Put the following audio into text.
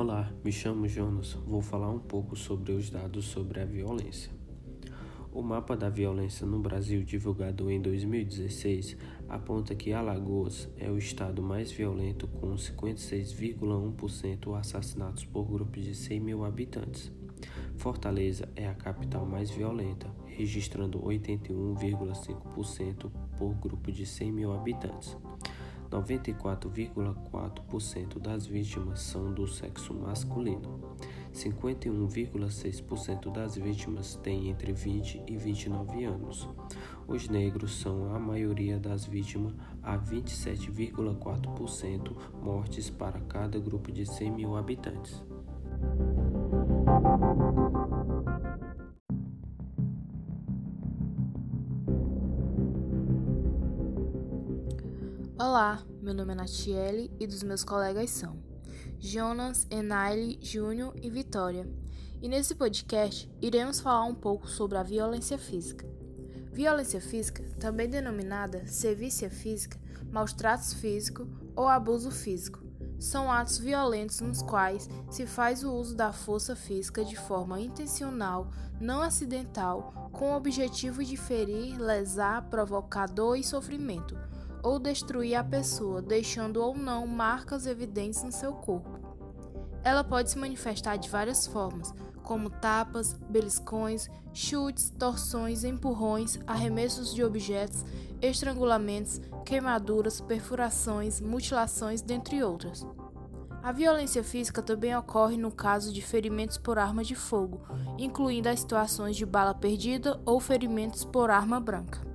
Olá, me chamo Jonas. Vou falar um pouco sobre os dados sobre a violência. O mapa da violência no Brasil, divulgado em 2016, aponta que Alagoas é o estado mais violento, com 56,1% assassinatos por grupo de 100 mil habitantes. Fortaleza é a capital mais violenta, registrando 81,5% por grupo de 100 mil habitantes. 94,4% das vítimas são do sexo masculino. 51,6% das vítimas têm entre 20 e 29 anos. Os negros são a maioria das vítimas, a 27,4% mortes para cada grupo de 100 mil habitantes. Olá, meu nome é Natiele e dos meus colegas são Jonas, Enaile, Júnior e Vitória. E nesse podcast iremos falar um pouco sobre a violência física. Violência física, também denominada servícia física, maus tratos físico ou abuso físico, são atos violentos nos quais se faz o uso da força física de forma intencional, não acidental, com o objetivo de ferir, lesar, provocar dor e sofrimento ou destruir a pessoa, deixando ou não marcas evidentes no seu corpo. Ela pode se manifestar de várias formas, como tapas, beliscões, chutes, torções, empurrões, arremessos de objetos, estrangulamentos, queimaduras, perfurações, mutilações, dentre outras. A violência física também ocorre no caso de ferimentos por arma de fogo, incluindo as situações de bala perdida ou ferimentos por arma branca.